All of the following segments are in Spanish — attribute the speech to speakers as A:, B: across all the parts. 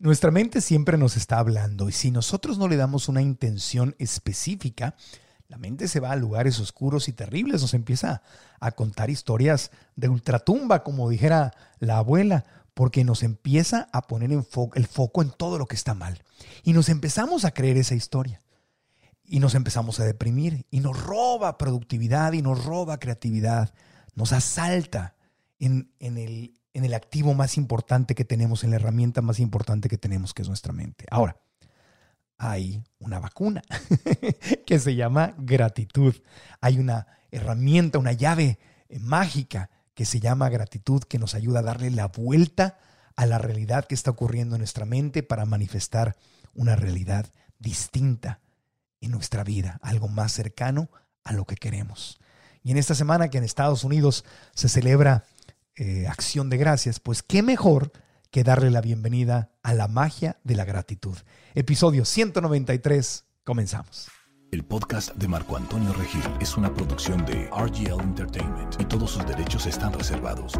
A: Nuestra mente siempre nos está hablando y si nosotros no le damos una intención específica, la mente se va a lugares oscuros y terribles, nos empieza a contar historias de ultratumba, como dijera la abuela, porque nos empieza a poner el foco en todo lo que está mal. Y nos empezamos a creer esa historia. Y nos empezamos a deprimir y nos roba productividad y nos roba creatividad, nos asalta en, el, en el activo más importante que tenemos, en la herramienta más importante que tenemos, que es nuestra mente. Ahora, hay una vacuna que se llama gratitud. Hay una herramienta, una llave eh, mágica que se llama gratitud que nos ayuda a darle la vuelta a la realidad que está ocurriendo en nuestra mente para manifestar una realidad distinta en nuestra vida, algo más cercano a lo que queremos. Y en esta semana que en Estados Unidos se celebra eh, acción de gracias, pues qué mejor que darle la bienvenida a la magia de la gratitud. Episodio 193, comenzamos.
B: El podcast de Marco Antonio Regil es una producción de RGL Entertainment y todos sus derechos están reservados.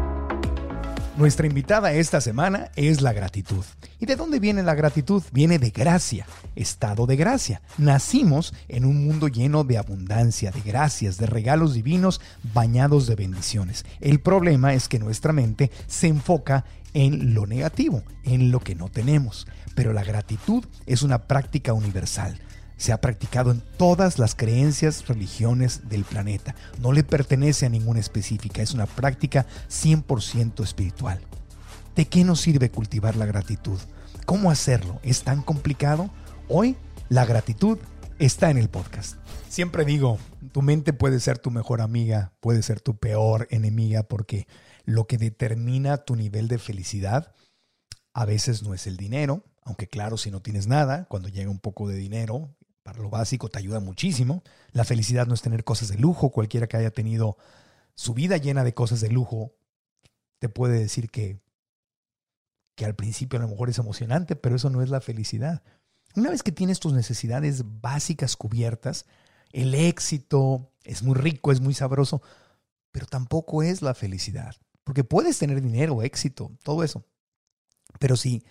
A: Nuestra invitada esta semana es la gratitud. ¿Y de dónde viene la gratitud? Viene de gracia, estado de gracia. Nacimos en un mundo lleno de abundancia, de gracias, de regalos divinos bañados de bendiciones. El problema es que nuestra mente se enfoca en lo negativo, en lo que no tenemos. Pero la gratitud es una práctica universal se ha practicado en todas las creencias, religiones del planeta. No le pertenece a ninguna específica, es una práctica 100% espiritual. ¿De qué nos sirve cultivar la gratitud? ¿Cómo hacerlo? ¿Es tan complicado? Hoy la gratitud está en el podcast. Siempre digo, tu mente puede ser tu mejor amiga, puede ser tu peor enemiga, porque lo que determina tu nivel de felicidad a veces no es el dinero, aunque claro, si no tienes nada, cuando llega un poco de dinero, para lo básico te ayuda muchísimo. La felicidad no es tener cosas de lujo. Cualquiera que haya tenido su vida llena de cosas de lujo te puede decir que, que al principio a lo mejor es emocionante, pero eso no es la felicidad. Una vez que tienes tus necesidades básicas cubiertas, el éxito es muy rico, es muy sabroso, pero tampoco es la felicidad. Porque puedes tener dinero, éxito, todo eso. Pero si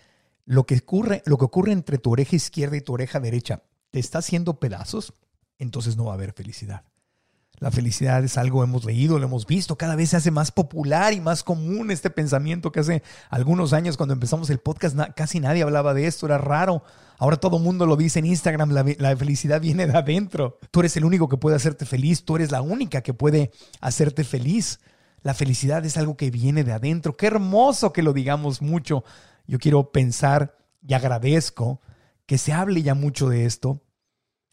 A: lo que ocurre, lo que ocurre entre tu oreja izquierda y tu oreja derecha te está haciendo pedazos, entonces no va a haber felicidad. La felicidad es algo hemos leído, lo hemos visto, cada vez se hace más popular y más común este pensamiento que hace algunos años cuando empezamos el podcast casi nadie hablaba de esto, era raro. Ahora todo el mundo lo dice en Instagram, la, la, felicidad viene de adentro. Tú eres el único que puede hacerte feliz, tú eres la única que puede hacerte feliz. La felicidad es algo que viene de adentro. Qué hermoso que lo digamos mucho. Yo quiero pensar y agradezco que se hable ya mucho de esto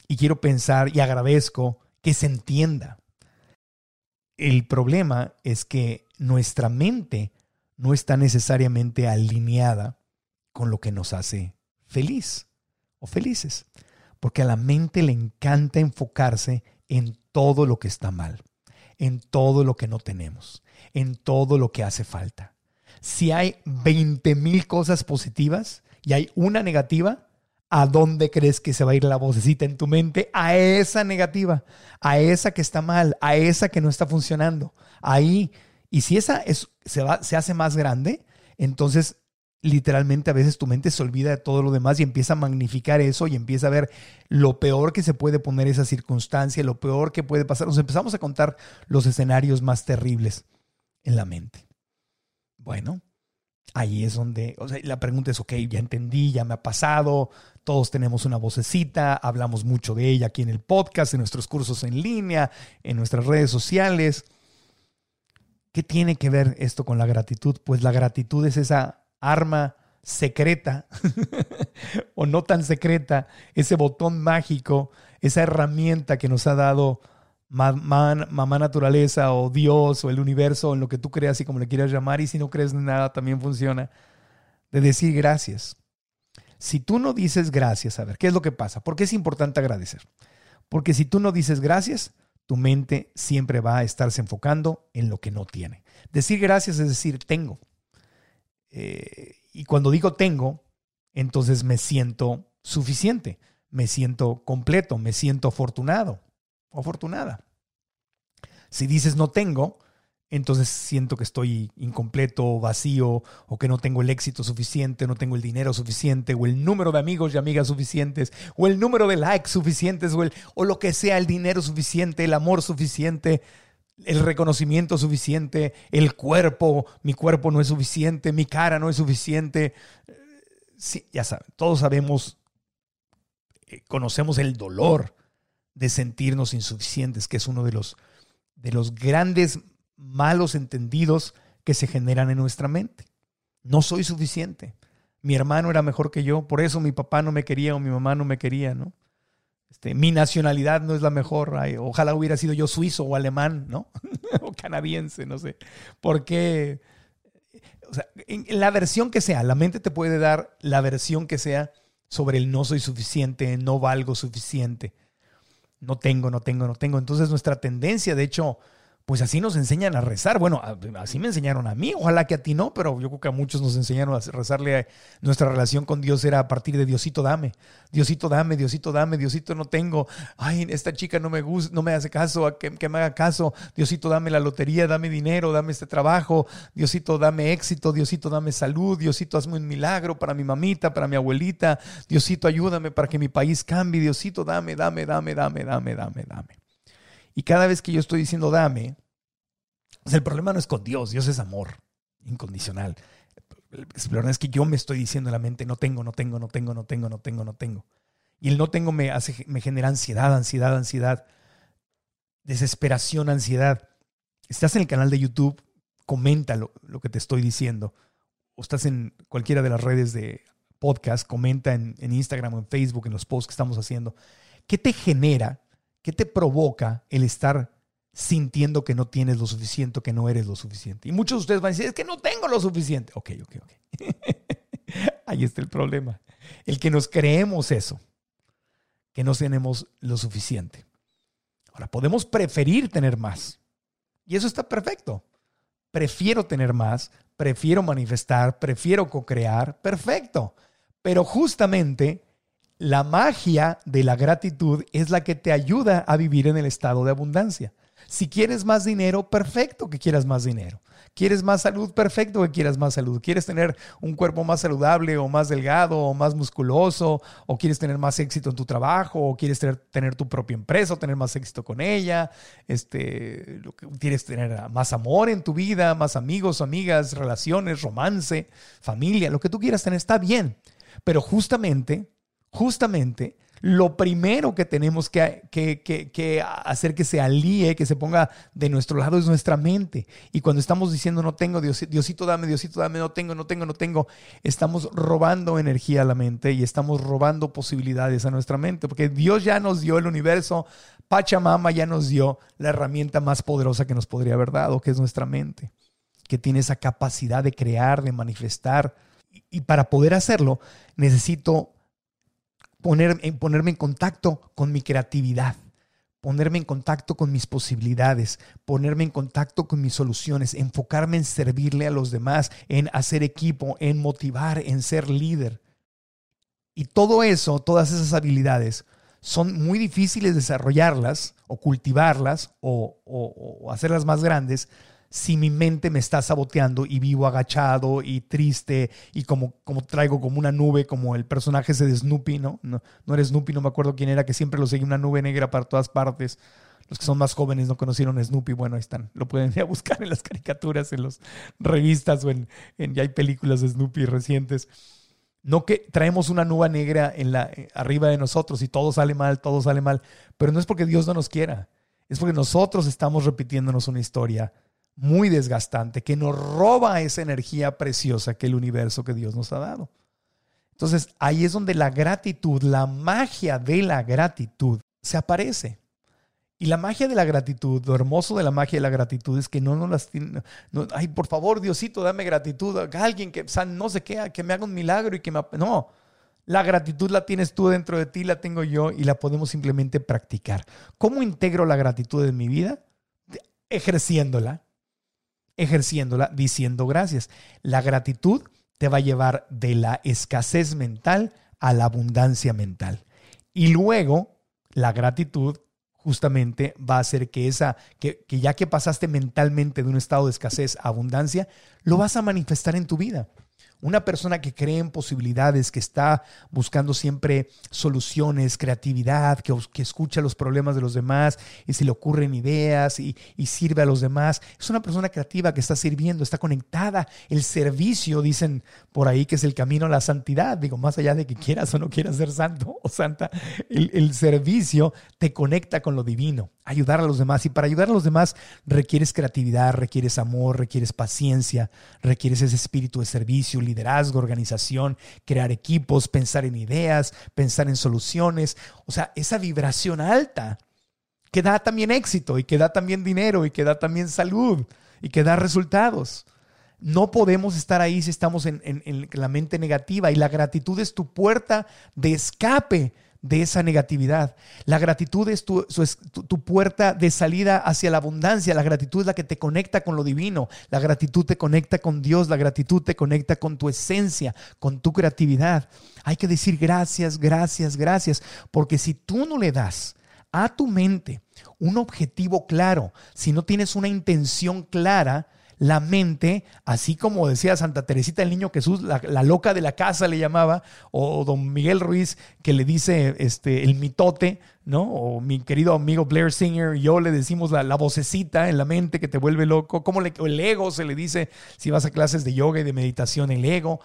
A: y quiero pensar y agradezco que se entienda. El problema es que nuestra mente no está necesariamente alineada con lo que nos hace feliz o felices, porque a la mente le encanta enfocarse en todo lo que está mal, en todo lo que no tenemos, en todo lo que hace falta. Si hay 20 mil cosas positivas y hay una negativa, ¿A dónde crees que se va a ir la vocecita en tu mente? A esa negativa, a esa que está mal, a esa que no está funcionando. Ahí. Y si esa es, se, va, se hace más grande, entonces literalmente a veces tu mente se olvida de todo lo demás y empieza a magnificar eso y empieza a ver lo peor que se puede poner esa circunstancia, lo peor que puede pasar. Nos empezamos a contar los escenarios más terribles en la mente. Bueno, ahí es donde, o sea, la pregunta es, ok, ya entendí, ya me ha pasado, todos tenemos una vocecita, hablamos mucho de ella aquí en el podcast, en nuestros cursos en línea, en nuestras redes sociales. ¿Qué tiene que ver esto con la gratitud? Pues la gratitud es esa arma secreta o no tan secreta, ese botón mágico, esa herramienta que nos ha dado mamá, naturaleza o Dios o el universo, en lo que tú creas y como le quieras llamar, y si no crees en nada, también funciona, de decir gracias. Si tú no dices gracias, a ver, ¿qué es lo que pasa? ¿Por qué es importante agradecer? Porque si tú no dices gracias, tu mente siempre va a estarse enfocando en lo que no tiene. Decir gracias es decir tengo. Eh, y cuando digo tengo, entonces me siento suficiente, me siento completo, me siento afortunado afortunada. Si dices no tengo, entonces siento que estoy incompleto, vacío, o que no tengo el éxito suficiente, no tengo el dinero suficiente, o el número de amigos y amigas suficientes, o el número de likes suficientes, o, el, o lo que sea, el dinero suficiente, el amor suficiente, el reconocimiento suficiente, el cuerpo, mi cuerpo no es suficiente, mi cara no es suficiente. Sí, ya saben, todos sabemos, eh, conocemos el dolor de sentirnos insuficientes, que es uno de los, de los grandes malos entendidos que se generan en nuestra mente. No soy suficiente. Mi hermano era mejor que yo, por eso mi papá no me quería o mi mamá no me quería, ¿no? Este, mi nacionalidad no es la mejor. ojalá hubiera sido yo suizo o alemán, ¿no? o canadiense, no sé. Porque, o sea, en la versión que sea, la mente te puede dar la versión que sea sobre el no soy suficiente, no valgo suficiente, no tengo, no tengo, no tengo. Entonces nuestra tendencia, de hecho, pues así nos enseñan a rezar. Bueno, así me enseñaron a mí, ojalá que a ti no, pero yo creo que a muchos nos enseñaron a rezarle. A, nuestra relación con Dios era a partir de Diosito dame, Diosito dame, Diosito dame, Diosito no tengo. Ay, esta chica no me gusta, no me hace caso, que, que me haga caso. Diosito dame la lotería, dame dinero, dame este trabajo. Diosito dame éxito, Diosito dame salud, Diosito hazme un milagro para mi mamita, para mi abuelita. Diosito ayúdame para que mi país cambie. Diosito dame, dame, dame, dame, dame, dame, dame. Y cada vez que yo estoy diciendo dame, el problema no es con Dios, Dios es amor incondicional. El problema es que yo me estoy diciendo en la mente, no tengo, no tengo, no tengo, no tengo, no tengo, no tengo. Y el no tengo me, hace, me genera ansiedad, ansiedad, ansiedad, desesperación, ansiedad. Estás en el canal de YouTube, comenta lo, que te estoy diciendo. O estás en cualquiera de las redes de podcast, comenta en, en Instagram o en Facebook, en los posts que estamos haciendo. ¿Qué te genera ¿Qué te provoca el estar sintiendo que no tienes lo suficiente, que no eres lo suficiente? Y muchos de ustedes van a decir, es que no tengo lo suficiente. Ok, ok, ok. Ahí está el problema. El que nos creemos eso, que no tenemos lo suficiente. Ahora, podemos preferir tener más. Y eso está perfecto. Prefiero tener más, prefiero manifestar, prefiero co-crear, perfecto. Pero justamente la magia de la gratitud es la que te ayuda a vivir en el estado de abundancia. Si quieres más dinero, perfecto que quieras más dinero. ¿Quieres más salud? Perfecto que quieras más salud. ¿Quieres tener un cuerpo más saludable o más delgado o más musculoso? ¿O quieres tener más éxito en tu trabajo? ¿O quieres tener, tu propia empresa o tener más éxito con ella? Este, ¿Quieres tener más amor en tu vida? ¿Más amigos, amigas, relaciones, romance, familia? Lo que tú quieras tener está bien. Pero justamente justamente lo primero que tenemos que, hacer que se alíe, que se ponga de nuestro lado es nuestra mente. Y cuando estamos diciendo no tengo, Diosito dame, Diosito dame, no tengo, no tengo, no tengo, estamos robando energía a la mente y estamos robando posibilidades a nuestra mente, porque Dios ya nos dio el universo, Pachamama ya nos dio la herramienta más poderosa que nos podría haber dado, que es nuestra mente, que tiene esa capacidad de crear, de manifestar. Y para poder hacerlo, necesito ponerme en contacto con mi creatividad, ponerme en contacto con mis posibilidades, ponerme en contacto con mis soluciones, enfocarme en servirle a los demás, en hacer equipo, en motivar, en ser líder. Y todo eso, todas esas habilidades, son muy difíciles desarrollarlas o cultivarlas o, o hacerlas más grandes si mi mente me está saboteando y vivo agachado y triste y como, como traigo como una nube, como el personaje ese de Snoopy, ¿no? ¿no? No era Snoopy, no me acuerdo quién era, que siempre lo seguía una nube negra para todas partes. Los que son más jóvenes no conocieron a Snoopy, bueno, ahí están. Lo pueden ir a buscar en las caricaturas, en las revistas o en, ya hay películas de Snoopy recientes. No que traemos una nube negra en la, eh, arriba de nosotros y todo sale mal, todo sale mal, pero no es porque Dios no nos quiera, es porque nosotros estamos repitiéndonos una historia muy desgastante que nos roba esa energía preciosa que el universo que Dios nos ha dado. Entonces ahí es donde la gratitud, la magia de la gratitud se aparece. Y la magia de la gratitud, lo hermoso de la magia de la gratitud es que no nos las no, ay, por favor, Diosito, dame gratitud a alguien que no sé qué, que me haga un milagro y que me no. La gratitud la tienes tú dentro de ti, la tengo yo y la podemos simplemente practicar. ¿Cómo integro la gratitud en mi vida? Ejerciéndola ejerciéndola diciendo gracias. La gratitud te va a llevar de la escasez mental a la abundancia mental. Y luego, la gratitud justamente va a hacer que esa, que, que ya que pasaste mentalmente de un estado de escasez a abundancia, lo vas a manifestar en tu vida. Una persona que cree en posibilidades, que está buscando siempre soluciones, creatividad, que, escucha los problemas de los demás y se le ocurren ideas y, y, sirve a los demás. Es una persona creativa que está sirviendo, está conectada. El servicio, dicen por ahí, que es el camino a la santidad. Digo, más allá de que quieras o no quieras ser santo o santa, el, el servicio te conecta con lo divino, ayudar a los demás. Y para ayudar a los demás requieres creatividad, requieres amor, requieres paciencia, requieres ese espíritu de servicio liderazgo, organización, crear equipos, pensar en ideas, pensar en soluciones. O sea, esa vibración alta que da también éxito y que da también dinero y que da también salud y que da resultados. No podemos estar ahí si estamos en, en, la mente negativa y la gratitud es tu puerta de escape de esa negatividad. La gratitud es tu, tu, puerta de salida hacia la abundancia. La gratitud es la que te conecta con lo divino. La gratitud te conecta con Dios. La gratitud te conecta con tu esencia, con tu creatividad. Hay que decir gracias, gracias, gracias. Porque si tú no le das a tu mente un objetivo claro, si no tienes una intención clara, la mente, así como decía Santa Teresita el Niño Jesús, la, loca de la casa le llamaba, o don Miguel Ruiz que le dice este, el mitote, ¿no? O mi querido amigo Blair Singer, yo le decimos la, vocecita en la mente que te vuelve loco, como el ego se le dice si vas a clases de yoga y de meditación, el ego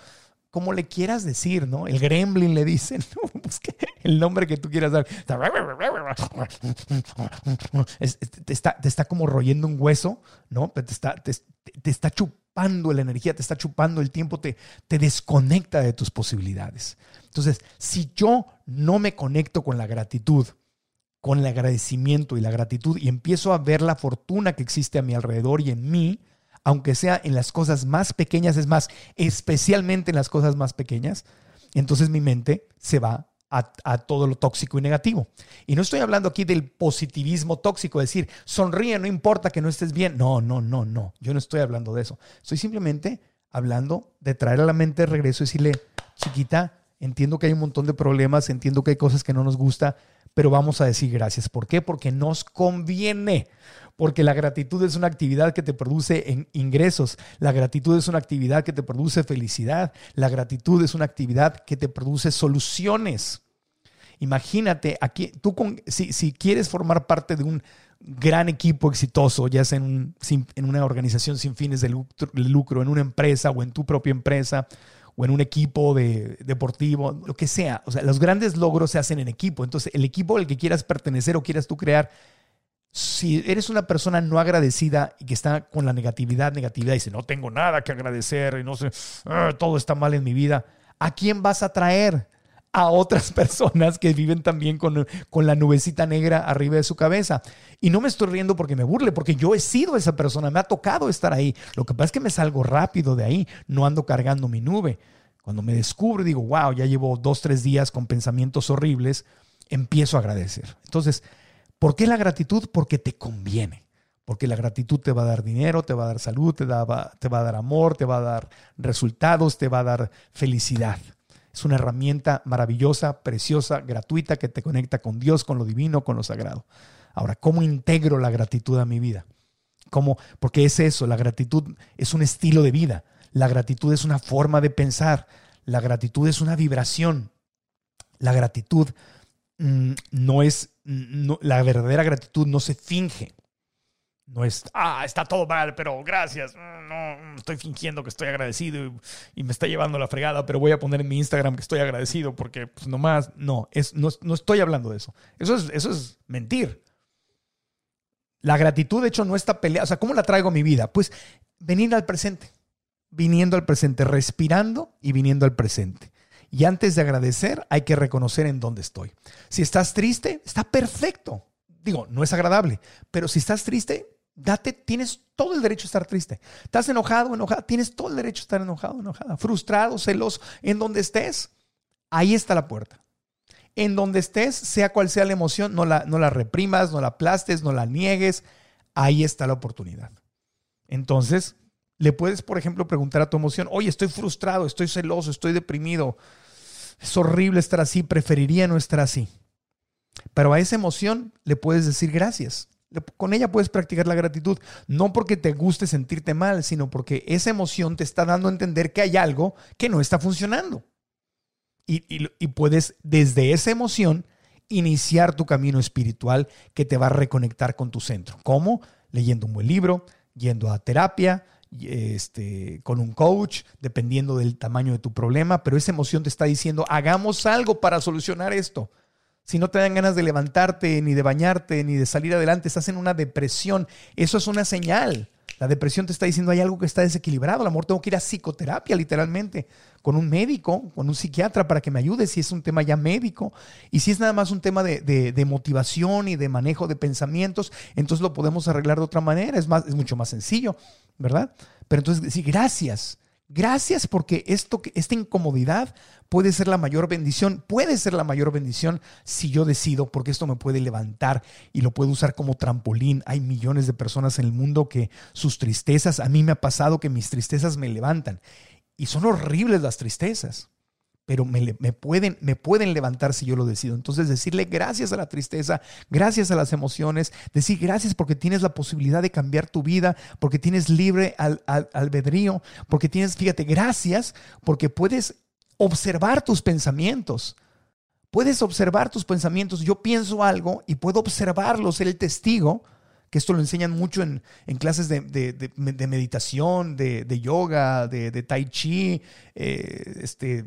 A: como le quieras decir, ¿no? El gremlin le dicen, ¿no? el nombre que tú quieras dar. Te está, como royendo un hueso, ¿no? Te está, te, está chupando la energía, te está chupando el tiempo, te, te desconecta de tus posibilidades. Entonces, si yo no me conecto con la gratitud, con el agradecimiento y la gratitud y empiezo a ver la fortuna que existe a mi alrededor y en mí, aunque sea en las cosas más pequeñas, es más, especialmente en las cosas más pequeñas, entonces mi mente se va a, todo lo tóxico y negativo. Y no estoy hablando aquí del positivismo tóxico, decir, sonríe, no importa que no estés bien. No, no, no, no. Yo no estoy hablando de eso. Estoy simplemente hablando de traer a la mente de regreso y decirle, chiquita, entiendo que hay un montón de problemas, entiendo que hay cosas que no nos gusta, pero vamos a decir gracias. ¿Por qué? Porque nos conviene porque la gratitud es una actividad que te produce ingresos, la gratitud es una actividad que te produce felicidad, la gratitud es una actividad que te produce soluciones. Imagínate, aquí, tú si, si quieres formar parte de un gran equipo exitoso, ya sea en, en una organización sin fines de lucro, en una empresa o en tu propia empresa, o en un equipo de, deportivo, lo que sea. O sea, los grandes logros se hacen en equipo. Entonces, el equipo al que quieras pertenecer o quieras tú crear si eres una persona no agradecida y que está con la negatividad, negatividad, y dice, no tengo nada que agradecer y no sé, ah, todo está mal en mi vida, ¿a quién vas a traer? A otras personas que viven también con, con la nubecita negra arriba de su cabeza. Y no me estoy riendo porque me burle, porque yo he sido esa persona, me ha tocado estar ahí. Lo que pasa es que me salgo rápido de ahí, no ando cargando mi nube. Cuando me descubro, digo, wow, ya llevo dos, tres días con pensamientos horribles, empiezo a agradecer. Entonces, ¿Por qué la gratitud? Porque te conviene. Porque la gratitud te va a dar dinero, te va a dar salud, te, te va a dar amor, te va a dar resultados, te va a dar felicidad. Es una herramienta maravillosa, preciosa, gratuita que te conecta con Dios, con lo divino, con lo sagrado. Ahora, ¿cómo integro la gratitud a mi vida? ¿Cómo? Porque es eso, la gratitud es un estilo de vida, la gratitud es una forma de pensar, la gratitud es una vibración, la gratitud mm, no es la verdadera gratitud no se finge. No es, ah, está todo mal, pero gracias. Mm, no, mm, estoy fingiendo que estoy agradecido y, me está llevando la fregada, pero voy a poner en mi Instagram que estoy agradecido porque, pues nomás, no, es, no, no estoy hablando de eso. Eso es, eso es mentir. La gratitud, de hecho, no está peleada. O sea, ¿cómo la traigo mi vida? Pues venir al presente, viniendo al presente, respirando y viniendo al presente. Y antes de agradecer, hay que reconocer en dónde estoy. Si estás triste, está perfecto. Digo, no es agradable, pero si estás triste, date, tienes todo el derecho a estar triste. Estás enojado, enojada, tienes todo el derecho a estar enojado, enojada, frustrado, celoso, en donde estés, ahí está la puerta. En donde estés, sea cual sea la emoción, no la, no la reprimas, no la aplastes, no la niegues, ahí está la oportunidad. Entonces, le puedes, por ejemplo, preguntar a tu emoción, oye, estoy frustrado, estoy celoso, estoy deprimido, es horrible estar así, preferiría no estar así. Pero a esa emoción le puedes decir gracias. Con ella puedes practicar la gratitud, no porque te guste sentirte mal, sino porque esa emoción te está dando a entender que hay algo que no está funcionando. Y, puedes desde esa emoción iniciar tu camino espiritual que te va a reconectar con tu centro. ¿Cómo? Leyendo un buen libro, yendo a terapia, este, con un coach, dependiendo del tamaño de tu problema, pero esa emoción te está diciendo, hagamos algo para solucionar esto. Si no te dan ganas de levantarte, ni de bañarte, ni de salir adelante, estás en una depresión, eso es una señal. La depresión te está diciendo hay algo que está desequilibrado. A lo mejor tengo que ir a psicoterapia, literalmente, con un médico, con un psiquiatra para que me ayude si es un tema ya médico. Y si es nada más un tema de, motivación y de manejo de pensamientos, entonces lo podemos arreglar de otra manera. Es, más, es mucho más sencillo, ¿verdad? Pero entonces, sí, gracias. Gracias porque esto, esta incomodidad puede ser la mayor bendición, puede ser la mayor bendición si yo decido, porque esto me puede levantar y lo puedo usar como trampolín. Hay millones de personas en el mundo que sus tristezas, a mí me ha pasado que mis tristezas me levantan y son horribles las tristezas pero me, pueden, me pueden levantar si yo lo decido. Entonces decirle gracias a la tristeza, gracias a las emociones, decir gracias porque tienes la posibilidad de cambiar tu vida, porque tienes libre al, albedrío, porque tienes, fíjate, gracias porque puedes observar tus pensamientos. Puedes observar tus pensamientos. Yo pienso algo y puedo observarlo, ser el testigo que esto lo enseñan mucho en, clases de, meditación, de, yoga, de, tai chi, eh, este,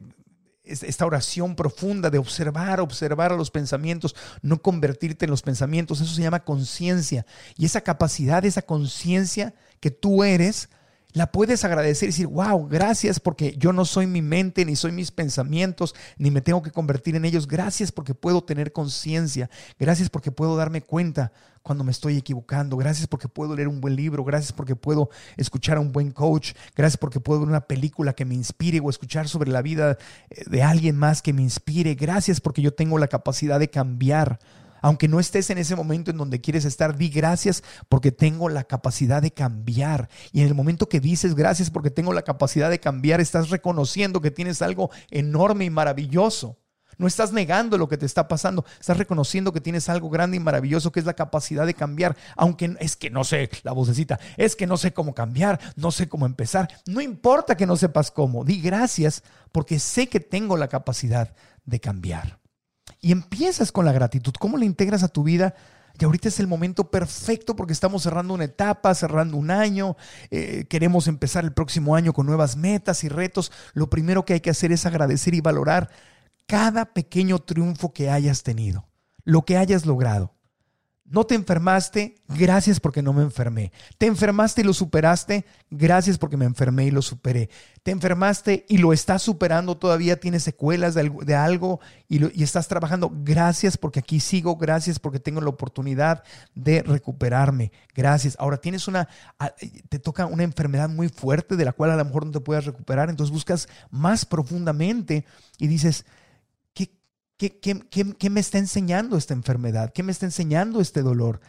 A: esta oración profunda de observar, observar a los pensamientos, no convertirte en los pensamientos, eso se llama conciencia. Y esa capacidad, esa conciencia que tú eres, la puedes agradecer y decir, wow, gracias porque yo no soy mi mente, ni soy mis pensamientos, ni me tengo que convertir en ellos. Gracias porque puedo tener conciencia. Gracias porque puedo darme cuenta cuando me estoy equivocando. Gracias porque puedo leer un buen libro. Gracias porque puedo escuchar a un buen coach. Gracias porque puedo ver una película que me inspire o escuchar sobre la vida eh, de alguien más que me inspire. Gracias porque yo tengo la capacidad de cambiar aunque no estés en ese momento en donde quieres estar, di gracias porque tengo la capacidad de cambiar. Y en el momento que dices gracias porque tengo la capacidad de cambiar, estás reconociendo que tienes algo enorme y maravilloso. No estás negando lo que te está pasando, estás reconociendo que tienes algo grande y maravilloso que es la capacidad de cambiar, aunque es que no sé, la vocecita, es que no sé cómo cambiar, no sé cómo empezar. No importa que no sepas cómo, di gracias porque sé que tengo la capacidad de cambiar y empiezas con la gratitud. ¿Cómo la integras a tu vida? Y ahorita es el momento perfecto porque estamos cerrando una etapa, cerrando un año, eh, queremos empezar el próximo año con nuevas metas y retos. Lo primero que hay que hacer es agradecer y valorar cada pequeño triunfo que hayas tenido, lo que hayas logrado. No te enfermaste, gracias porque no me enfermé. Te enfermaste y lo superaste, gracias porque me enfermé y lo superé. Te enfermaste y lo estás superando, todavía tienes secuelas de algo, y, estás trabajando, gracias porque aquí sigo, gracias porque tengo la oportunidad de recuperarme, gracias. Ahora tienes una, te toca una enfermedad muy fuerte de la cual a lo mejor no te puedes recuperar, entonces buscas más profundamente y dices, ¿Qué, me está enseñando esta enfermedad? ¿Qué me está enseñando este dolor?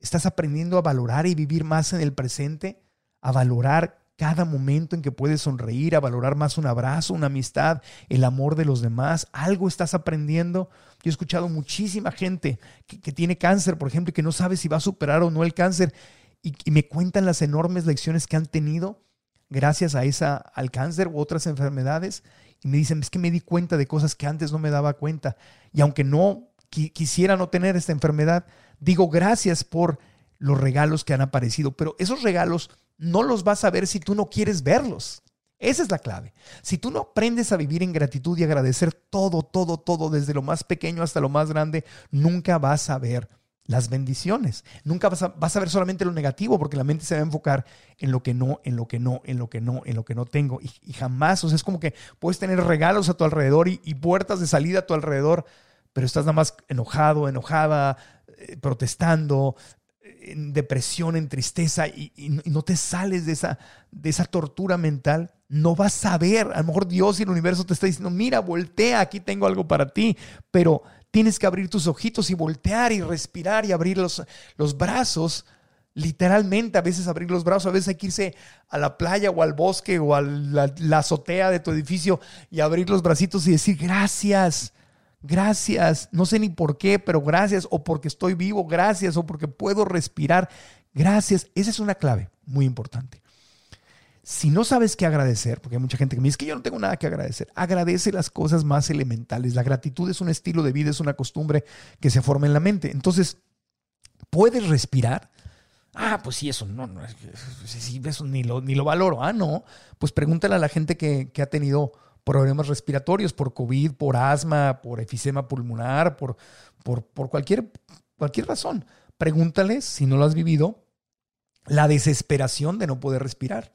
A: ¿Estás aprendiendo a valorar y vivir más en el presente? ¿A valorar cada momento en que puedes sonreír, a valorar más un abrazo, una amistad, el amor de los demás? ¿Algo estás aprendiendo? Yo he escuchado muchísima gente que, tiene cáncer, por ejemplo, y que no sabe si va a superar o no el cáncer, y, me cuentan las enormes lecciones que han tenido gracias a esa, al cáncer u otras enfermedades y me dicen, es que me di cuenta de cosas que antes no me daba cuenta. Y aunque no quisiera no tener esta enfermedad, digo gracias por los regalos que han aparecido, pero esos regalos no los vas a ver si tú no quieres verlos. Esa es la clave. Si tú no aprendes a vivir en gratitud y agradecer todo, todo, todo, desde lo más pequeño hasta lo más grande, nunca vas a ver las bendiciones. Nunca vas a, vas a, ver solamente lo negativo porque la mente se va a enfocar en lo que no, en lo que no, en lo que no, en lo que no tengo. Y, jamás, o sea, es como que puedes tener regalos a tu alrededor y, puertas de salida a tu alrededor, pero estás nada más enojado, enojada, eh, protestando, en depresión, en tristeza y, no te sales de esa, de esa tortura mental. No vas a ver, a lo mejor Dios y el universo te está diciendo, mira, voltea, aquí tengo algo para ti, pero Tienes que abrir tus ojitos y voltear y respirar y abrir los, los brazos. Literalmente, a veces abrir los brazos, a veces hay que irse a la playa o al bosque o a la, azotea de tu edificio y abrir los bracitos y decir gracias. Gracias, no sé ni por qué, pero gracias, o porque estoy vivo, gracias, o porque puedo respirar, gracias. Esa es una clave muy importante. Si no sabes qué agradecer, porque hay mucha gente que me dice que yo no tengo nada que agradecer, agradece las cosas más elementales. La gratitud es un estilo de vida, es una costumbre que se forma en la mente. Entonces, ¿puedes respirar? Ah, pues sí, eso no, no sí, eso ni lo, ni lo valoro. Ah, no. Pues pregúntale a la gente que, ha tenido problemas respiratorios por COVID, por asma, por efisema pulmonar, por, por, por cualquier, cualquier razón. Pregúntales, si no lo has vivido, la desesperación de no poder respirar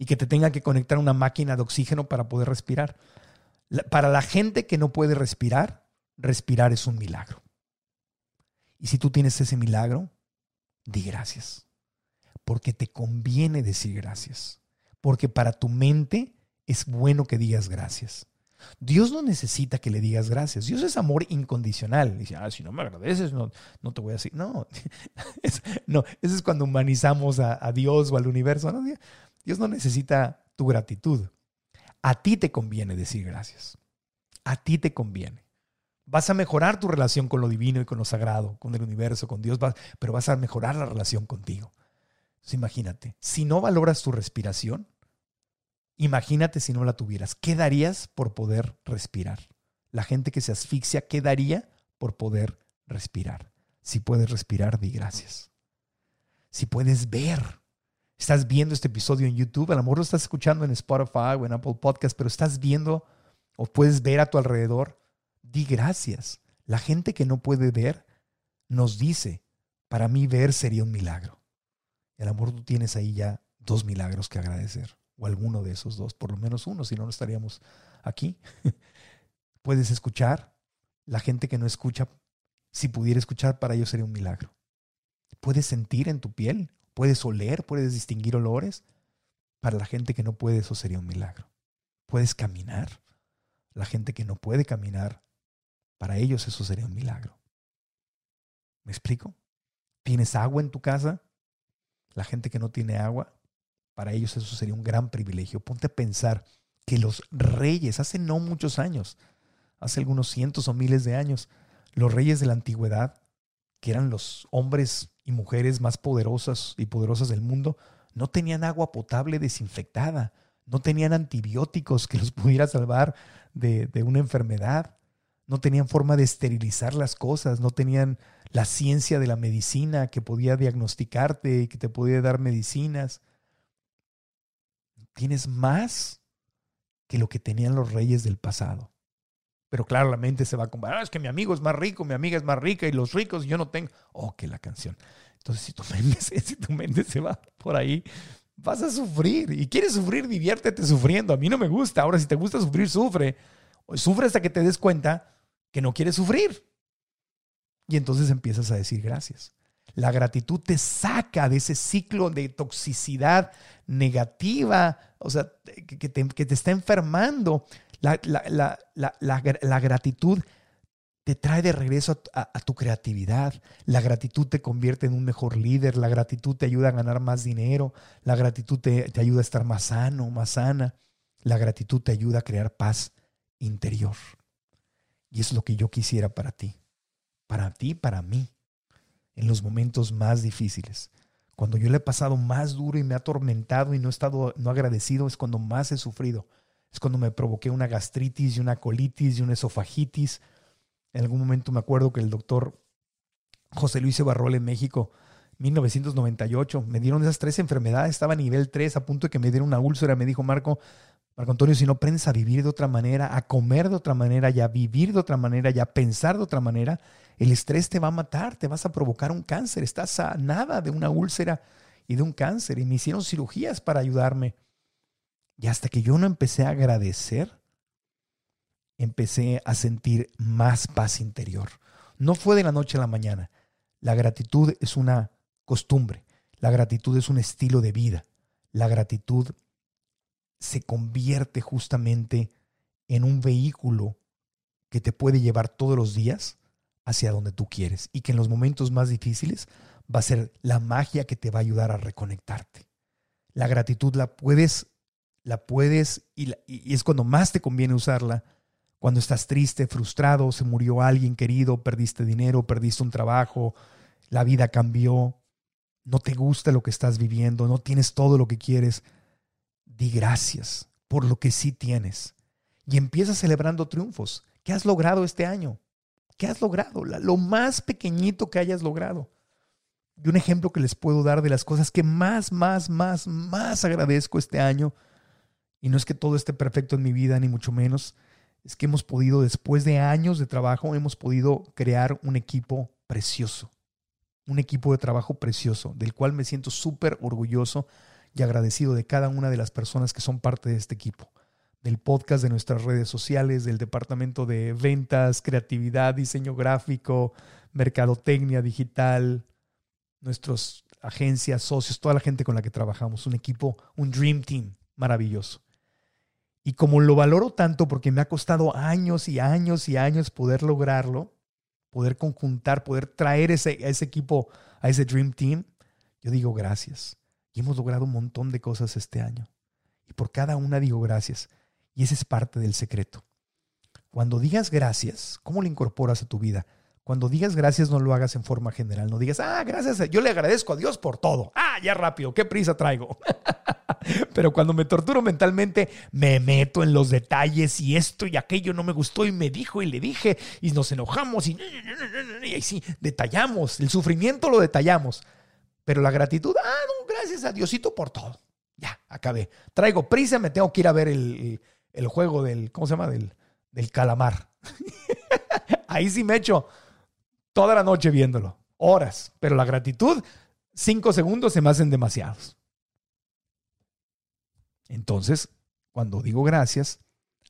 A: y que te tenga que conectar una máquina de oxígeno para poder respirar. Para la gente que no puede respirar, respirar es un milagro. Y si tú tienes ese milagro, di gracias. Porque te conviene decir gracias. Porque para tu mente es bueno que digas gracias. Dios no necesita que le digas gracias. Dios es amor incondicional. Dice, ah, si no me agradeces, no, no te voy a decir. No, no, eso es cuando humanizamos a, a, Dios o al universo. ¿no? Dios no necesita tu gratitud. A ti te conviene decir gracias. A ti te conviene. Vas a mejorar tu relación con lo divino y con lo sagrado, con el universo, con Dios, pero vas a mejorar la relación contigo. imagínate, si no valoras tu respiración, Imagínate si no la tuvieras. ¿Qué darías por poder respirar? La gente que se asfixia, ¿qué daría por poder respirar? Si puedes respirar, di gracias. Si puedes ver, estás viendo este episodio en YouTube, a lo mejor lo estás escuchando en Spotify o en Apple Podcast, pero estás viendo o puedes ver a tu alrededor, di gracias. La gente que no puede ver nos dice, para mí ver sería un milagro. Y a lo mejor tú tienes ahí ya dos milagros que agradecer o alguno de esos dos, por lo menos uno, si no, no estaríamos aquí. Puedes escuchar. La gente que no escucha, si pudiera escuchar, para ellos sería un milagro. Puedes sentir en tu piel, puedes oler, puedes distinguir olores. Para la gente que no puede, eso sería un milagro. Puedes caminar. La gente que no puede caminar, para ellos eso sería un milagro. ¿Me explico? ¿Tienes agua en tu casa? La gente que no tiene agua, para ellos eso sería un gran privilegio. Ponte a pensar que los reyes, hace no muchos años, hace algunos cientos o miles de años, los reyes de la antigüedad, que eran los hombres y mujeres más poderosas y poderosas del mundo, no tenían agua potable desinfectada, no tenían antibióticos que los pudiera salvar de, de una enfermedad, no tenían forma de esterilizar las cosas, no tenían la ciencia de la medicina que podía diagnosticarte, que te podía dar medicinas tienes más que lo que tenían los reyes del pasado. Pero claro, la mente se va a comparar. Ah, es que mi amigo es más rico, mi amiga es más rica y los ricos yo no tengo. Oh, que la canción. Entonces, si tu, mente, si tu mente se va por ahí, vas a sufrir. Y quieres sufrir, diviértete sufriendo. A mí no me gusta. Ahora, si te gusta sufrir, sufre. Sufre hasta que te des cuenta que no quieres sufrir. Y entonces empiezas a decir gracias. La gratitud te saca de ese ciclo de toxicidad negativa, o sea, que te, está enfermando. La, gratitud te trae de regreso a, tu creatividad. La gratitud te convierte en un mejor líder. La gratitud te ayuda a ganar más dinero. La gratitud te, te ayuda a estar más sano, más sana. La gratitud te ayuda a crear paz interior. Y es lo que yo quisiera para ti. Para ti, para mí en los momentos más difíciles. Cuando yo le he pasado más duro y me ha atormentado y no he estado no agradecido, es cuando más he sufrido. Es cuando me provoqué una gastritis y una colitis y una esofagitis. En algún momento me acuerdo que el doctor José Luis Ebarrol en México, 1998, me dieron esas tres enfermedades, estaba a nivel 3, a punto de que me diera una úlcera. Me dijo, Marco, Marco Antonio, si no aprendes a vivir de otra manera, a comer de otra manera, y a vivir de otra manera, y a pensar de otra manera, el estrés te va a matar, te vas a provocar un cáncer. Estás a nada de una úlcera y de un cáncer. Y me hicieron cirugías para ayudarme. Y hasta que yo no empecé a agradecer, empecé a sentir más paz interior. No fue de la noche a la mañana. La gratitud es una costumbre. La gratitud es un estilo de vida. La gratitud se convierte justamente en un vehículo que te puede llevar todos los días hacia donde tú quieres y que en los momentos más difíciles va a ser la magia que te va a ayudar a reconectarte. La gratitud la puedes, la puedes y, es cuando más te conviene usarla Cuando estás triste, frustrado, se murió alguien querido, perdiste dinero, perdiste un trabajo, la vida cambió, no te gusta lo que estás viviendo, no tienes todo lo que quieres, di gracias por lo que sí tienes. Y empieza celebrando triunfos. ¿Qué has logrado este año? ¿Qué has logrado? Lo más pequeñito que hayas logrado. Y un ejemplo que les puedo dar de las cosas que más, más, más, más agradezco este año, y no es que todo esté perfecto en mi vida, ni mucho menos, es que hemos podido, después de años de trabajo, hemos podido crear un equipo precioso, un equipo de trabajo precioso, del cual me siento súper orgulloso y agradecido de cada una de las personas que son parte de este equipo, del podcast, de nuestras redes sociales, del departamento de ventas, creatividad, diseño gráfico, mercadotecnia digital, nuestras agencias, socios, toda la gente con la que trabajamos, un equipo, un Dream Team maravilloso. Y como lo valoro tanto porque me ha costado años y años y años poder lograrlo, poder conjuntar, poder traer ese, a ese equipo, a ese Dream Team, yo digo gracias. Y hemos logrado un montón de cosas este año. Y por cada una digo gracias. Y ese es parte del secreto. Cuando digas gracias, ¿cómo lo incorporas a tu vida? Cuando digas gracias, no lo hagas en forma general. No digas, ah, gracias, yo le agradezco a Dios por todo. Ah, ya rápido, qué prisa traigo. Pero cuando me torturo mentalmente, me meto en los detalles y esto y aquello no me gustó y me dijo y le dije y nos enojamos y, y ahí sí, detallamos. El sufrimiento lo detallamos. Pero la gratitud, ah, no, gracias a Diosito por todo. Ya, acabé. Traigo prisa, me tengo que ir a ver el, el juego del, ¿cómo se llama? Del, del calamar. ahí sí me echo toda la noche viéndolo, horas, pero la gratitud, cinco segundos se me hacen demasiados. Entonces, cuando digo gracias,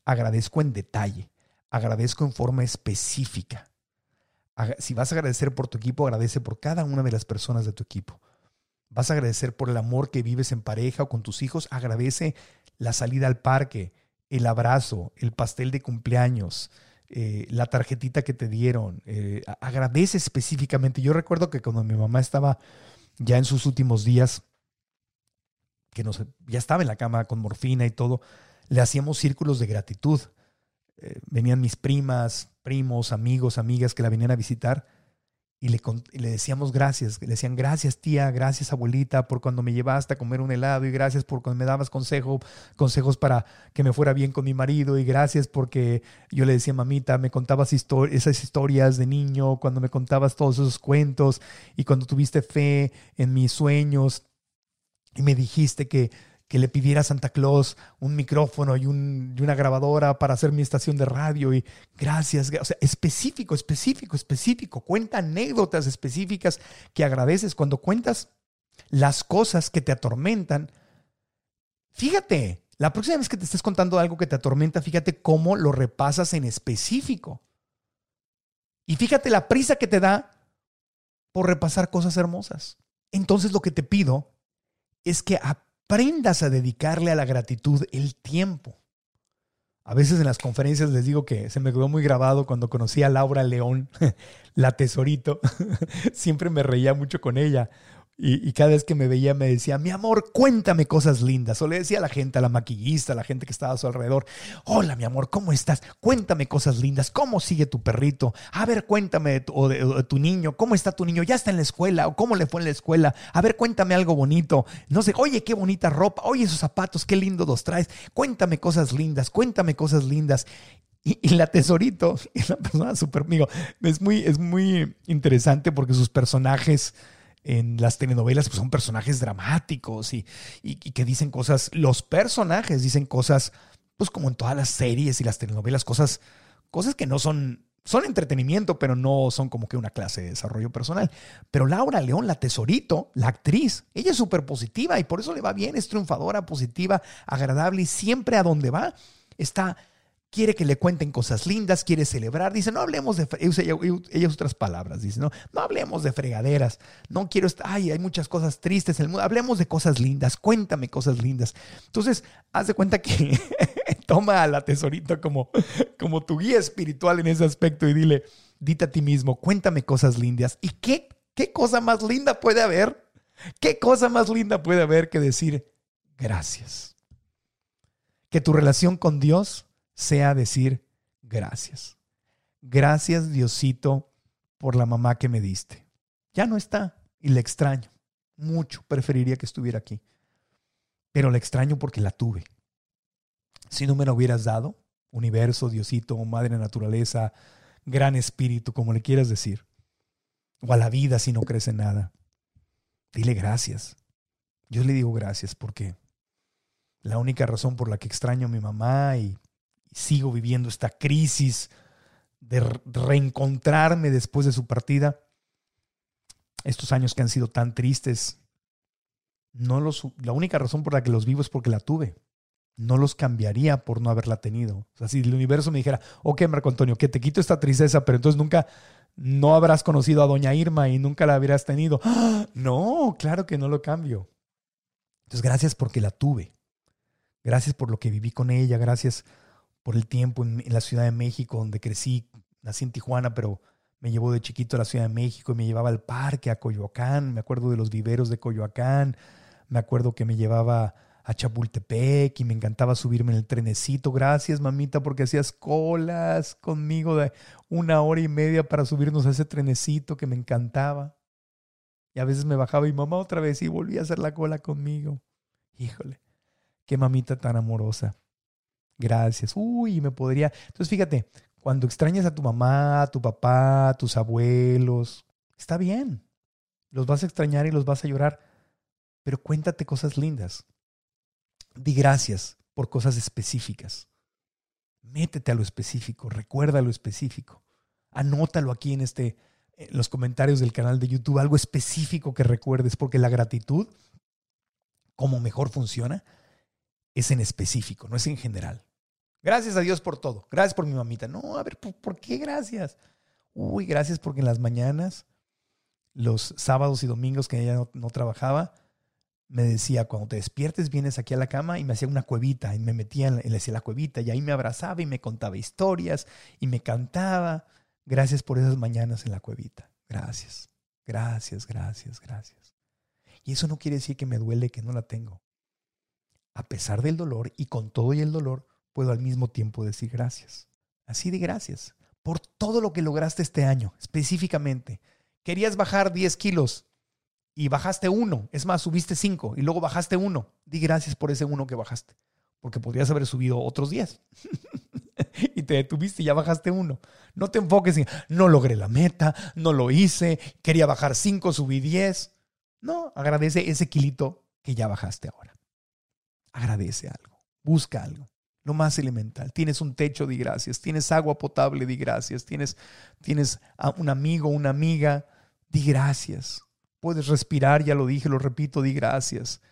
A: agradezco en detalle, agradezco en forma específica. Si vas a agradecer por tu equipo, agradece por cada una de las personas de tu equipo. Vas a agradecer por el amor que vives en pareja o con tus hijos, agradece la salida al parque, el abrazo, el pastel de cumpleaños, eh, la tarjetita que te dieron. Eh, agradece específicamente. Yo recuerdo que cuando mi mamá estaba ya en sus últimos días, que no ya estaba en la cama con morfina y todo, le hacíamos círculos de gratitud. Eh, venían mis primas, primos, amigos, amigas que la venían a visitar y le, le, decíamos gracias, le decían gracias tía, gracias abuelita por cuando me llevaste a comer un helado y gracias por cuando me dabas consejo, consejos para que me fuera bien con mi marido y gracias porque yo le decía mamita, me contabas esas historias de niño, cuando me contabas todos esos cuentos y cuando tuviste fe en mis sueños y me dijiste que que le pidiera a Santa Claus un micrófono y, una grabadora para hacer mi estación de radio y gracias, o sea, específico, específico, específico, cuenta anécdotas específicas que agradeces cuando cuentas las cosas que te atormentan. Fíjate, la próxima vez que te estés contando algo que te atormenta, fíjate cómo lo repasas en específico. Y fíjate la prisa que te da por repasar cosas hermosas. Entonces lo que te pido es que aprendas a dedicarle a la gratitud el tiempo. A veces en las conferencias les digo que se me quedó muy grabado cuando conocí a Laura León, la tesorito. Siempre me reía mucho con ella. Y, cada vez que me veía me decía, mi amor, cuéntame cosas lindas. O le decía a la gente, a la maquillista, a la gente que estaba a su alrededor, hola mi amor, ¿cómo estás? Cuéntame cosas lindas. ¿Cómo sigue tu perrito? A ver, cuéntame de tu, de tu niño. ¿Cómo está tu niño? ¿Ya está en la escuela? ¿O cómo le fue en la escuela? A ver, cuéntame algo bonito. No sé, oye, qué bonita ropa. Oye, esos zapatos, qué lindo los traes. Cuéntame cosas lindas. Cuéntame cosas lindas. Y, la tesorito, es una persona súper amigo. Es muy, es muy interesante porque sus personajes en las telenovelas pues son personajes dramáticos y, y, que dicen cosas, los personajes dicen cosas, pues como en todas las series y las telenovelas, cosas, cosas que no son, son entretenimiento, pero no son como que una clase de desarrollo personal. Pero Laura León, la tesorito, la actriz, ella es súper positiva y por eso le va bien, es triunfadora, positiva, agradable y siempre a donde va está quiere que le cuenten cosas lindas, quiere celebrar. Dice, no hablemos de, ella, otras palabras, dice, no, no hablemos de fregaderas, no quiero, ay, hay muchas cosas tristes en el mundo, hablemos de cosas lindas, cuéntame cosas lindas. Entonces, haz de cuenta que toma a la tesorita como, como tu guía espiritual en ese aspecto y dile, dite a ti mismo, cuéntame cosas lindas. ¿Y qué, qué cosa más linda puede haber? ¿Qué cosa más linda puede haber que decir gracias? Que tu relación con Dios sea decir gracias. Gracias Diosito por la mamá que me diste. Ya no está y la extraño. Mucho preferiría que estuviera aquí. Pero la extraño porque la tuve. Si no me la hubieras dado, universo, Diosito, madre naturaleza, gran espíritu, como le quieras decir, o a la vida si no crees en nada, dile gracias. Yo le digo gracias porque la única razón por la que extraño a mi mamá y, sigo viviendo esta crisis de reencontrarme después de su partida, estos años que han sido tan tristes, no los, la única razón por la que los vivo es porque la tuve. No los cambiaría por no haberla tenido. O si el universo me dijera, ok, Marco Antonio, que te quito esta tristeza, pero entonces nunca, no habrás conocido a Doña Irma y nunca la habrías tenido. No, claro que no lo cambio. Entonces, gracias porque la tuve. Gracias por lo que viví con ella. Gracias por el tiempo en, la Ciudad de México, donde crecí. Nací en Tijuana, pero me llevó de chiquito a la Ciudad de México y me llevaba al parque, a Coyoacán. Me acuerdo de los viveros de Coyoacán. Me acuerdo que me llevaba a Chapultepec y me encantaba subirme en el trenecito. Gracias, mamita, porque hacías colas conmigo de una hora y media para subirnos a ese trenecito que me encantaba. Y a veces me bajaba y mamá otra vez y volvía a hacer la cola conmigo. Híjole, qué mamita tan amorosa. Gracias. Uy, me podría. Entonces, fíjate, cuando extrañas a tu mamá, a tu papá, a tus abuelos, está bien. Los vas a extrañar y los vas a llorar, pero cuéntate cosas lindas. Di gracias por cosas específicas. Métete a lo específico, recuerda lo específico. Anótalo aquí en este en los comentarios del canal de YouTube algo específico que recuerdes, porque la gratitud, como mejor funciona, es en específico, no es en general. Gracias a Dios por todo. Gracias por mi mamita. No, a ver, ¿por, qué gracias? Uy, gracias porque en las mañanas, los sábados y domingos que ella no, trabajaba, me decía, cuando te despiertes, vienes aquí a la cama y me hacía una cuevita y me metía en, hacía la cuevita y ahí me abrazaba y me contaba historias y me cantaba. Gracias por esas mañanas en la cuevita. Gracias, gracias, gracias, gracias. Y eso no quiere decir que me duele que no la tengo. A pesar del dolor y con todo y el dolor, puedo al mismo tiempo decir gracias. Así de gracias por todo lo que lograste este año, específicamente. Querías bajar 10 kilos y bajaste uno. Es más, subiste 5 y luego bajaste uno. Di gracias por ese uno que bajaste, porque podrías haber subido otros 10. y te detuviste y ya bajaste uno. No te enfoques en, no logré la meta, no lo hice, quería bajar 5, subí 10. No, agradece ese kilito que ya bajaste ahora. Agradece algo, busca algo. Lo más elemental. Tienes un techo, di gracias. Tienes agua potable, di gracias. Tienes, tienes un amigo, una amiga, di gracias. Puedes respirar, ya lo dije, lo repito, di gracias.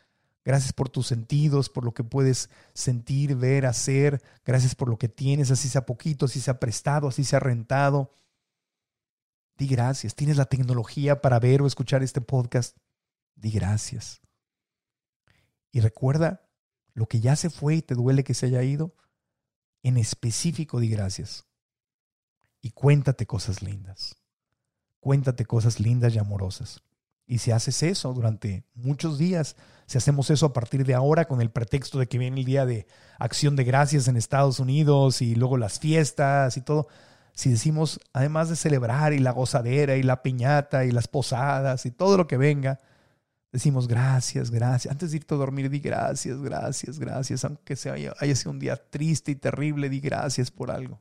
A: Gracias por tus sentidos, por lo que puedes sentir, ver, hacer. Gracias por lo que tienes, así sea poquito, así sea prestado, así sea rentado. Di gracias. Tienes la tecnología para ver o escuchar este podcast. Di gracias. Y recuerda lo que ya se fue y te duele que se haya ido. En específico, di gracias. Y cuéntate cosas lindas. Cuéntate cosas lindas y amorosas. Y si haces eso durante muchos días, si hacemos eso a partir de ahora con el pretexto de que viene el día de acción de gracias en Estados Unidos y luego las fiestas y todo, si decimos, además de celebrar y la gozadera y la piñata y las posadas y todo lo que venga, decimos gracias, gracias. Antes de irte a dormir, di gracias, gracias, gracias. Aunque sea, haya sido un día triste y terrible, di gracias por algo.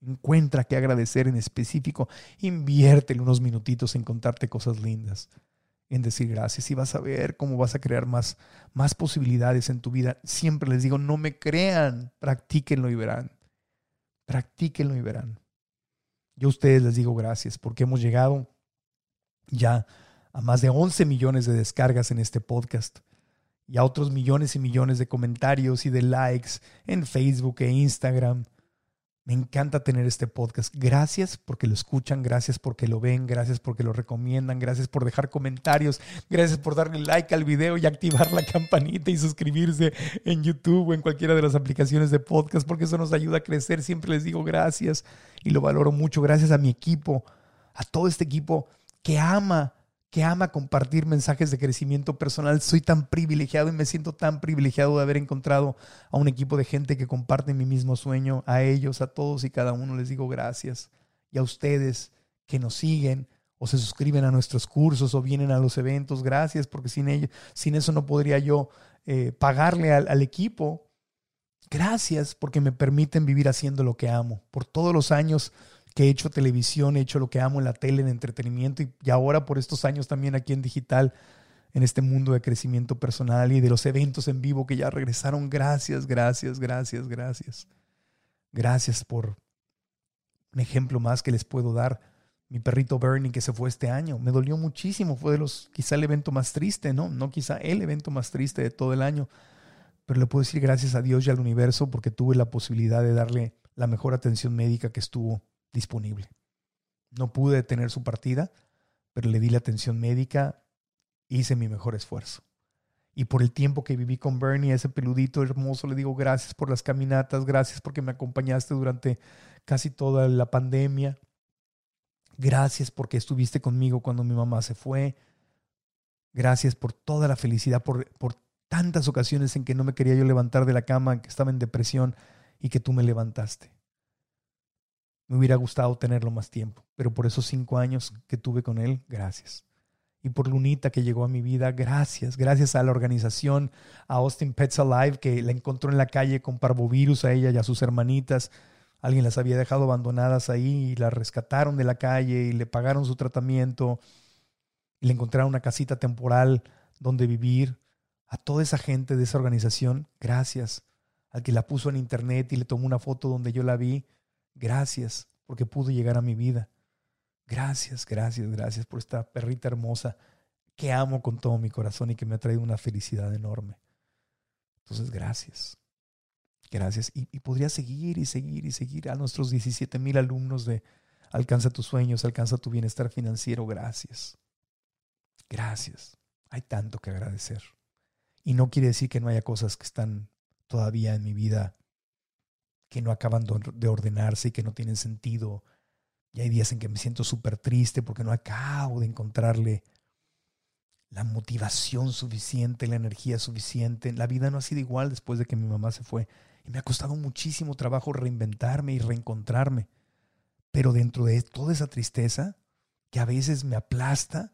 A: Encuentra qué agradecer en específico. Inviértele unos minutitos en contarte cosas lindas en decir gracias y vas a ver cómo vas a crear más, más posibilidades en tu vida. Siempre les digo, no me crean, practíquenlo y verán. Practíquenlo y verán. Yo a ustedes les digo gracias porque hemos llegado ya a más de 11 millones de descargas en este podcast y a otros millones y millones de comentarios y de likes en Facebook e Instagram. Me encanta tener este podcast. Gracias porque lo escuchan, gracias porque lo ven, gracias porque lo recomiendan, gracias por dejar comentarios, gracias por darle like al video y activar la campanita y suscribirse en YouTube o en cualquiera de las aplicaciones de podcast porque eso nos ayuda a crecer. Siempre les digo gracias y lo valoro mucho. Gracias a mi equipo, a todo este equipo que ama que ama compartir mensajes de crecimiento personal. Soy tan privilegiado y me siento tan privilegiado de haber encontrado a un equipo de gente que comparte mi mismo sueño. A ellos, a todos y cada uno les digo gracias. Y a ustedes que nos siguen o se suscriben a nuestros cursos o vienen a los eventos, gracias, porque sin, ellos, sin eso no podría yo eh, pagarle al, al equipo. Gracias porque me permiten vivir haciendo lo que amo. Por todos los años que he hecho televisión, he hecho lo que amo en la tele, en entretenimiento y, ahora por estos años también aquí en digital, en este mundo de crecimiento personal y de los eventos en vivo que ya regresaron. Gracias, gracias, gracias, gracias. Gracias por un ejemplo más que les puedo dar. Mi perrito Bernie que se fue este año, me dolió muchísimo, fue de los quizá el evento más triste, ¿no? No quizá el evento más triste de todo el año, pero le puedo decir gracias a Dios y al universo porque tuve la posibilidad de darle la mejor atención médica que estuvo disponible. No pude detener su partida, pero le di la atención médica, hice mi mejor esfuerzo. Y por el tiempo que viví con Bernie, ese peludito hermoso, le digo gracias por las caminatas, gracias porque me acompañaste durante casi toda la pandemia. Gracias porque estuviste conmigo cuando mi mamá se fue. Gracias por toda la felicidad, por, por tantas ocasiones en que no me quería yo levantar de la cama, que estaba en depresión y que tú me levantaste. Me hubiera gustado tenerlo más tiempo, pero por esos cinco años que tuve con él, gracias. Y por Lunita que llegó a mi vida, gracias. Gracias a la organización, a Austin Pets Alive, que la encontró en la calle con parvovirus a ella y a sus hermanitas. Alguien las había dejado abandonadas ahí y las rescataron de la calle y le pagaron su tratamiento y le encontraron una casita temporal donde vivir. A toda esa gente de esa organización, gracias. Al que la puso en internet y le tomó una foto donde yo la vi, Gracias porque pudo llegar a mi vida. Gracias, gracias, gracias por esta perrita hermosa que amo con todo mi corazón y que me ha traído una felicidad enorme. Entonces, gracias. Gracias. Y, podría seguir y seguir y seguir a nuestros 17 mil alumnos de Alcanza tus sueños, alcanza tu bienestar financiero. Gracias. Gracias. Hay tanto que agradecer. Y no quiere decir que no haya cosas que están todavía en mi vida que no acaban de ordenarse y que no tienen sentido. Y hay días en que me siento súper triste porque no acabo de encontrarle la motivación suficiente, la energía suficiente. La vida no ha sido igual después de que mi mamá se fue. Y me ha costado muchísimo trabajo reinventarme y reencontrarme. Pero dentro de toda esa tristeza, que a veces me aplasta,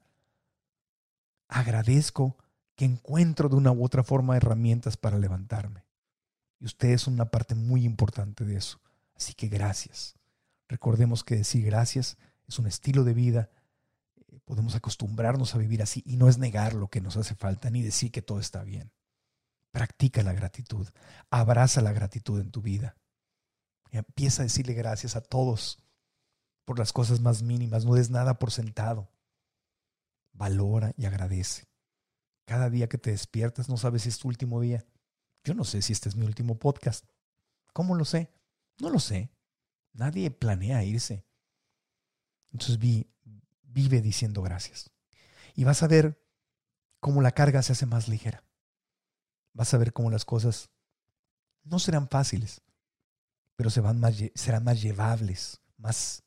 A: agradezco que encuentro de una u otra forma herramientas para levantarme. Y ustedes son una parte muy importante de eso. Así que gracias. Recordemos que decir gracias es un estilo de vida. Eh, podemos acostumbrarnos a vivir así y no es negar lo que nos hace falta ni decir que todo está bien. Practica la gratitud. Abraza la gratitud en tu vida. Y empieza a decirle gracias a todos por las cosas más mínimas. No des nada por sentado. Valora y agradece. Cada día que te despiertas no sabes si es tu último día. Yo no sé si este es mi último podcast. ¿Cómo lo sé? No lo sé. Nadie planea irse. Entonces vi, vive diciendo gracias. Y vas a ver cómo la carga se hace más ligera. Vas a ver cómo las cosas no serán fáciles, pero se van más, serán más llevables, más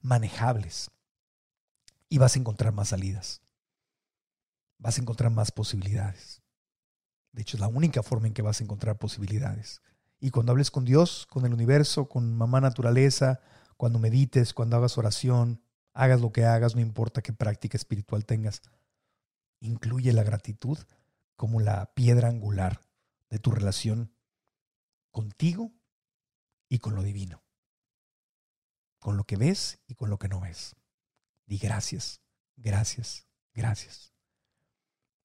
A: manejables. Y vas a encontrar más salidas. Vas a encontrar más posibilidades. De hecho, es la única forma en que vas a encontrar posibilidades. Y cuando hables con Dios, con el universo, con mamá naturaleza, cuando medites, cuando hagas oración, hagas lo que hagas, no importa qué práctica espiritual tengas, incluye la gratitud como la piedra angular de tu relación contigo y con lo divino. Con lo que ves y con lo que no ves. Di gracias, gracias, gracias.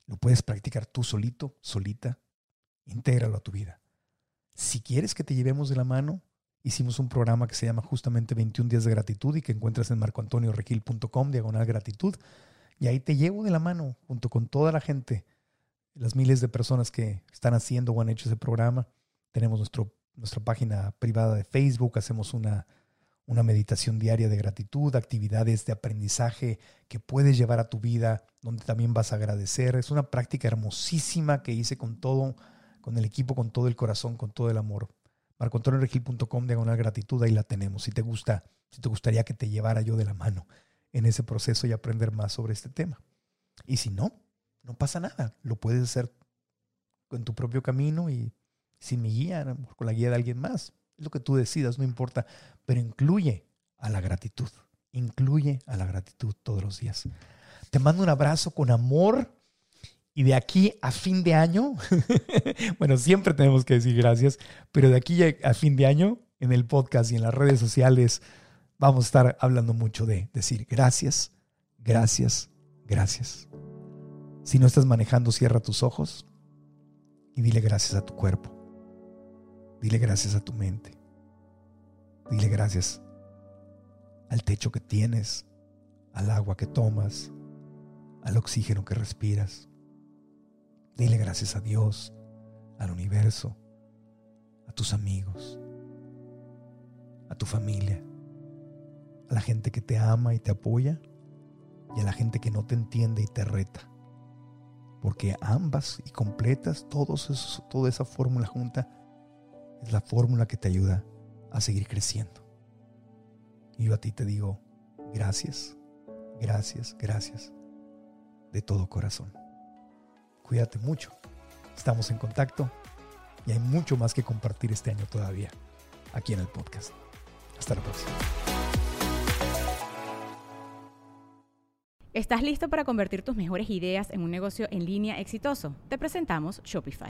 A: Lo puedes practicar tú solito, solita. Intégralo a tu vida. Si quieres que te llevemos de la mano, hicimos un programa que se llama justamente 21 días de gratitud y que encuentras en marcoantonioregil.com, diagonal gratitud. Y ahí te llevo de la mano junto con toda la gente, las miles de personas que están haciendo o han hecho ese programa. Tenemos nuestro, nuestra página privada de Facebook, hacemos una una meditación diaria de gratitud, actividades de aprendizaje que puedes llevar a tu vida, donde también vas a agradecer. Es una práctica hermosísima que hice con todo, con el equipo, con todo el corazón, con todo el amor. marcoantonioregil.com diagonal gratitud, ahí la tenemos. Si te gusta, si te gustaría que te llevara yo de la mano en ese proceso y aprender más sobre este tema. Y si no, no pasa nada. Lo puedes hacer con tu propio camino y sin mi guía, con la guía de alguien más. Es lo que tú decidas, no importa. Pero incluye a la gratitud. Incluye a la gratitud todos los días. Te mando un abrazo con amor. Y de aquí a fin de año, bueno, siempre tenemos que decir gracias, pero de aquí a fin de año, en el podcast y en las redes sociales, vamos a estar hablando mucho de decir gracias, gracias, gracias. Si no estás manejando, cierra tus ojos y dile gracias a tu cuerpo. Dile gracias a tu mente. Dile gracias al techo que tienes, al agua que tomas, al oxígeno que respiras. Dile gracias a Dios, al universo, a tus amigos, a tu familia, a la gente que te ama y te apoya y a la gente que no te entiende y te reta. Porque ambas y completas, todos toda esa fórmula junta es la fórmula que te ayuda a seguir creciendo. Y yo a ti te digo, gracias, gracias, gracias, de todo corazón. Cuídate mucho, estamos en contacto y hay mucho más que compartir este año todavía aquí en el podcast. Hasta la próxima.
C: ¿Estás listo para convertir tus mejores ideas en un negocio en línea exitoso? Te presentamos Shopify.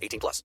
D: 18 plus.